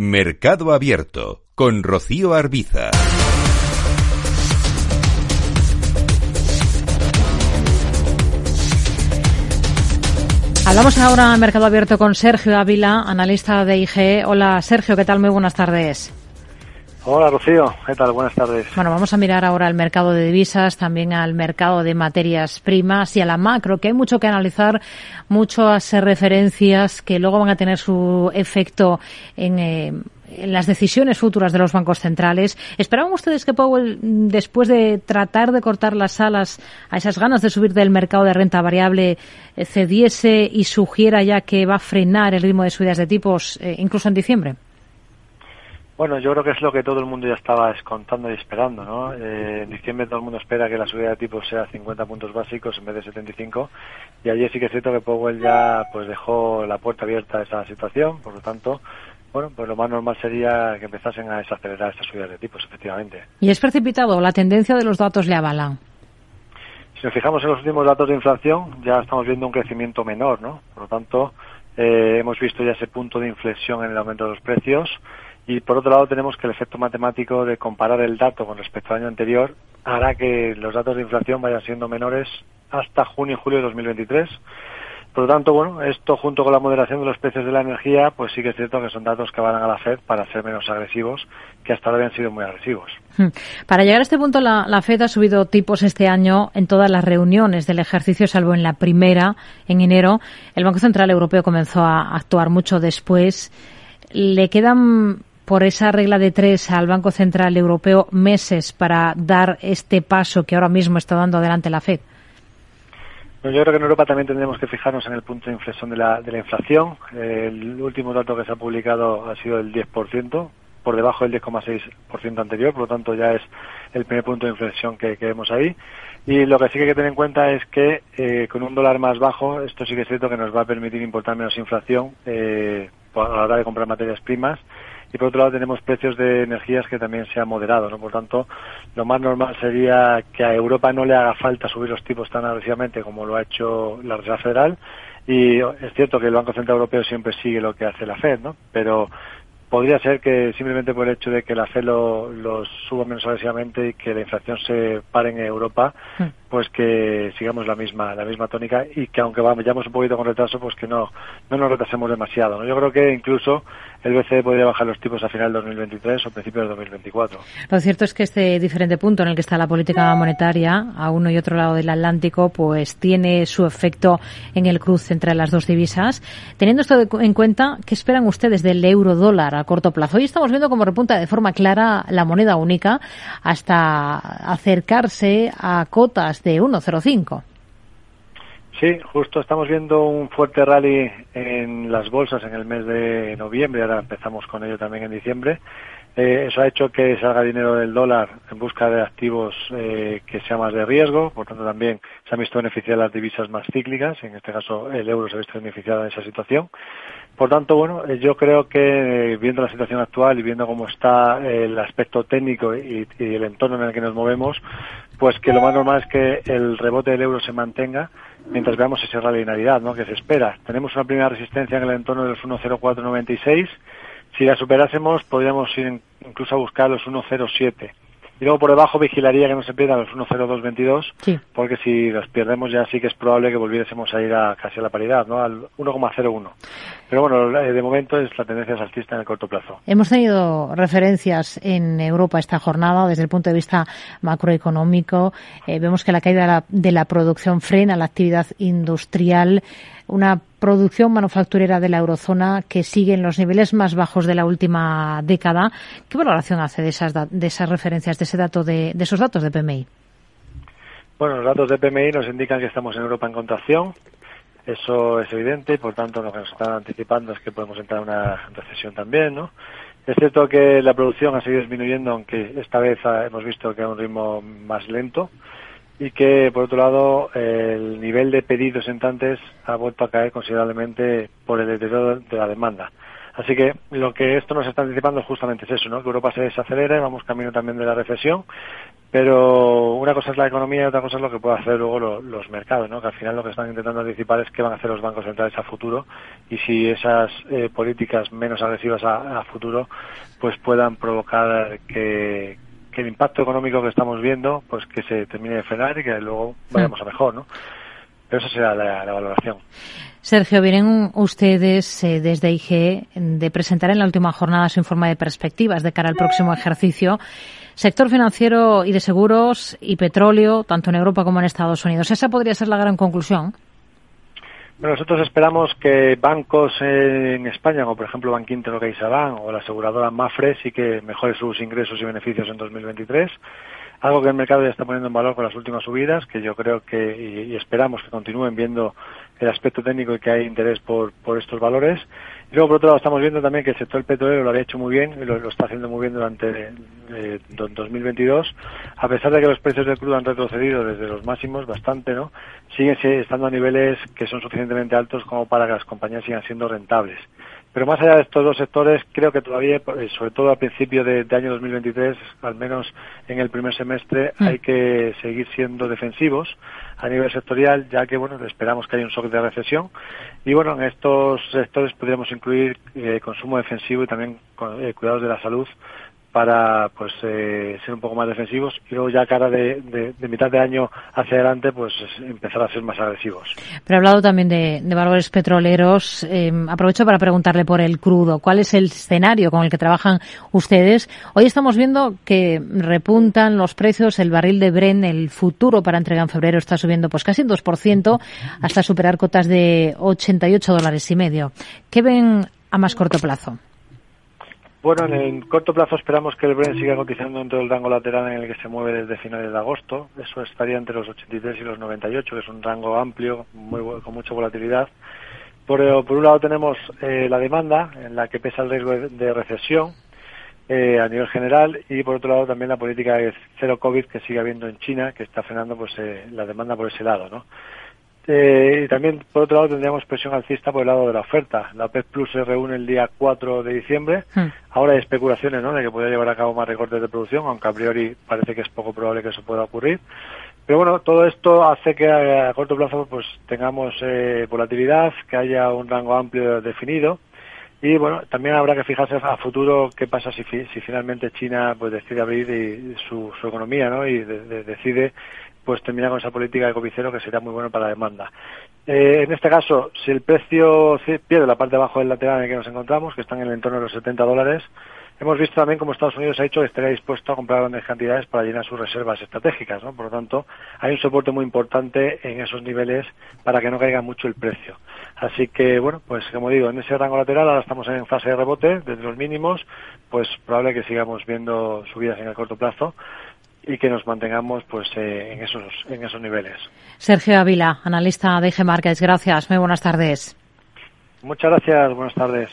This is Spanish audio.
Mercado Abierto con Rocío Arbiza. Hablamos ahora Mercado Abierto con Sergio Ávila, analista de IG. Hola Sergio, ¿qué tal? Muy buenas tardes. Hola Rocío, ¿qué tal? Buenas tardes. Bueno, vamos a mirar ahora al mercado de divisas, también al mercado de materias primas y a la macro, que hay mucho que analizar, muchas referencias que luego van a tener su efecto en, eh, las decisiones futuras de los bancos centrales. ¿Esperaban ustedes que Powell, después de tratar de cortar las alas a esas ganas de subir del mercado de renta variable, eh, cediese y sugiera ya que va a frenar el ritmo de subidas de tipos, eh, incluso en diciembre? Bueno, yo creo que es lo que todo el mundo ya estaba descontando y esperando, ¿no? Eh, en diciembre todo el mundo espera que la subida de tipos sea 50 puntos básicos en vez de 75 y ayer sí que es cierto que Powell ya pues dejó la puerta abierta a esa situación, por lo tanto, bueno, pues lo más normal sería que empezasen a desacelerar estas subidas de tipos, efectivamente. ¿Y es precipitado? ¿La tendencia de los datos le avalan? Si nos fijamos en los últimos datos de inflación, ya estamos viendo un crecimiento menor, ¿no? Por lo tanto, eh, hemos visto ya ese punto de inflexión en el aumento de los precios y por otro lado tenemos que el efecto matemático de comparar el dato con respecto al año anterior hará que los datos de inflación vayan siendo menores hasta junio y julio de 2023. Por lo tanto, bueno, esto junto con la moderación de los precios de la energía, pues sí que es cierto que son datos que van a la Fed para ser menos agresivos, que hasta ahora habían sido muy agresivos. Hmm. Para llegar a este punto, la, la, Fed ha subido tipos este año en todas las reuniones del ejercicio, salvo en la primera, en enero. El Banco Central Europeo comenzó a actuar mucho después. ¿Le quedan por esa regla de tres al Banco Central Europeo meses para dar este paso que ahora mismo está dando adelante la FED? Bueno, yo creo que en Europa también tendremos que fijarnos en el punto de inflexión de la, de la inflación. el último dato que se ha publicado ha sido el 10%, por debajo del 10,6% anterior, por lo tanto ya es el primer punto de inflexión que, que, vemos ahí. Y lo que sí que hay que tener en cuenta es que eh, con un dólar más bajo, esto sí que es cierto que nos va a permitir importar menos inflación eh, a la hora de comprar materias primas y por otro lado tenemos precios de energías que también se han moderado, ¿no? Por tanto, lo más normal sería que a Europa no le haga falta subir los tipos tan agresivamente como lo ha hecho la Reserva Federal y es cierto que el Banco Central Europeo siempre sigue lo que hace la Fed, ¿no? Pero podría ser que simplemente por el hecho de que la Fed lo, lo suba menos agresivamente y que la inflación se pare en Europa, mm. Pues que sigamos la misma la misma tónica y que aunque vayamos un poquito con retraso, pues que no no nos retrasemos demasiado. ¿no? Yo creo que incluso el BCE podría bajar los tipos a final de 2023 o principios de 2024. Lo cierto es que este diferente punto en el que está la política monetaria, a uno y otro lado del Atlántico, pues tiene su efecto en el cruce entre las dos divisas. Teniendo esto en cuenta, ¿qué esperan ustedes del euro dólar a corto plazo? Hoy estamos viendo cómo repunta de forma clara la moneda única hasta acercarse a cotas de 1,05. Sí, justo estamos viendo un fuerte rally en las bolsas en el mes de noviembre, ahora empezamos con ello también en diciembre. Eh, eso ha hecho que salga dinero del dólar en busca de activos eh, que sean más de riesgo, por tanto también se han visto beneficiadas las divisas más cíclicas, en este caso el euro se ha visto beneficiado en esa situación. Por tanto, bueno, eh, yo creo que eh, viendo la situación actual y viendo cómo está el aspecto técnico y, y el entorno en el que nos movemos, pues que lo más normal es que el rebote del euro se mantenga mientras veamos ese rally de Navidad, ¿no? Que se espera. Tenemos una primera resistencia en el entorno de los 1.0496. Si la superásemos, podríamos ir incluso a buscar los 1.07. Y luego por debajo vigilaría que no se pierdan los 1.0222, sí. porque si los perdemos ya sí que es probable que volviésemos a ir a casi a la paridad, ¿no? Al 1,01. Pero bueno, de momento es la tendencia saltista en el corto plazo. Hemos tenido referencias en Europa esta jornada desde el punto de vista macroeconómico. Eh, vemos que la caída de la, de la producción frena la actividad industrial una producción manufacturera de la eurozona que sigue en los niveles más bajos de la última década. ¿Qué valoración hace de esas, de esas referencias, de ese dato, de, de esos datos de PMI? Bueno, los datos de PMI nos indican que estamos en Europa en contracción. Eso es evidente y, por tanto, lo que nos están anticipando es que podemos entrar en una recesión también, ¿no? Es cierto que la producción ha seguido disminuyendo, aunque esta vez hemos visto que a un ritmo más lento y que, por otro lado, el nivel de pedidos entrantes ha vuelto a caer considerablemente por el deterioro de la demanda. Así que lo que esto nos está anticipando justamente es eso, ¿no? Que Europa se desacelera y vamos camino también de la recesión, pero una cosa es la economía y otra cosa es lo que pueden hacer luego los mercados, ¿no? que al final lo que están intentando anticipar es qué van a hacer los bancos centrales a futuro y si esas eh, políticas menos agresivas a, futuro pues puedan provocar que, el impacto económico que estamos viendo pues que se termine de frenar y que luego vayamos a mejor, ¿no? Pero esa será la, valoración. Sergio, vienen ustedes eh, desde IG de presentar en la última jornada su informe de perspectivas de cara al próximo ejercicio sector financiero y de seguros y petróleo, tanto en Europa como en Estados Unidos. Esa podría ser la gran conclusión. Bueno, nosotros esperamos que bancos en España, como por ejemplo Bankinter o CaixaBank o la aseguradora Mafre, sí que mejore sus ingresos y beneficios en 2023 algo que el mercado ya está poniendo en valor con las últimas subidas, que yo creo que y, esperamos que continúen viendo el aspecto técnico y que hay interés por, por estos valores. Y luego, por otro lado, estamos viendo también que el sector petrolero lo había hecho muy bien y lo, está haciendo muy bien durante eh, 2022, a pesar de que los precios del crudo han retrocedido desde los máximos bastante, ¿no? Siguen estando a niveles que son suficientemente altos como para que las compañías sigan siendo rentables. Pero más allá de estos dos sectores, creo que todavía, eh, sobre todo al principio de, año 2023, al menos en el primer semestre, mm. hay que seguir siendo defensivos a nivel sectorial, ya que bueno, esperamos que haya un shock de recesión. Y bueno, en estos sectores podríamos incluir eh, consumo defensivo y también eh, cuidados de la salud para pues eh, ser un poco más defensivos y luego ya cara de, de, mitad de año hacia adelante pues empezar a ser más agresivos. Pero ha hablado también de, valores petroleros. Eh, aprovecho para preguntarle por el crudo. ¿Cuál es el escenario con el que trabajan ustedes? Hoy estamos viendo que repuntan los precios. El barril de Bren, el futuro para entrega en febrero, está subiendo pues casi un 2% hasta superar cotas de 88 dólares y medio. ¿Qué ven a más corto plazo? Bueno, en el corto plazo esperamos que el Brent siga cotizando dentro del rango lateral en el que se mueve desde finales de agosto. Eso estaría entre los 83 y los 98, que es un rango amplio, muy, con mucha volatilidad. Por, eh, por un lado tenemos eh, la demanda, en la que pesa el riesgo de, recesión eh, a nivel general, y por otro lado también la política de cero COVID que sigue habiendo en China, que está frenando pues la demanda por ese lado, ¿no? Eh, y también, por otro lado, tendríamos presión alcista por el lado de la oferta. La OPEP Plus se reúne el día 4 de diciembre. Hmm. Ahora hay especulaciones ¿no? de que pueda llevar a cabo más recortes de producción, aunque a priori parece que es poco probable que eso pueda ocurrir. Pero bueno, todo esto hace que a, corto plazo pues tengamos eh, volatilidad, que haya un rango amplio definido. Y bueno, también habrá que fijarse a futuro qué pasa si, si finalmente China pues decide abrir su, su economía ¿no? y decide pues termina con esa política de copicero que sería muy bueno para la demanda. Eh, en este caso, si el precio pierde la parte de abajo del lateral en el que nos encontramos, que están en el entorno de los 70 dólares, hemos visto también como Estados Unidos ha dicho que estaría dispuesto a comprar grandes cantidades para llenar sus reservas estratégicas, ¿no? Por lo tanto, hay un soporte muy importante en esos niveles para que no caiga mucho el precio. Así que, bueno, pues como digo, en ese rango lateral ahora estamos en fase de rebote desde los mínimos, pues probable que sigamos viendo subidas en el corto plazo y que nos mantengamos pues eh, en esos en esos niveles. Sergio Ávila, analista de G Markets, gracias. Muy buenas tardes. Muchas gracias, buenas tardes.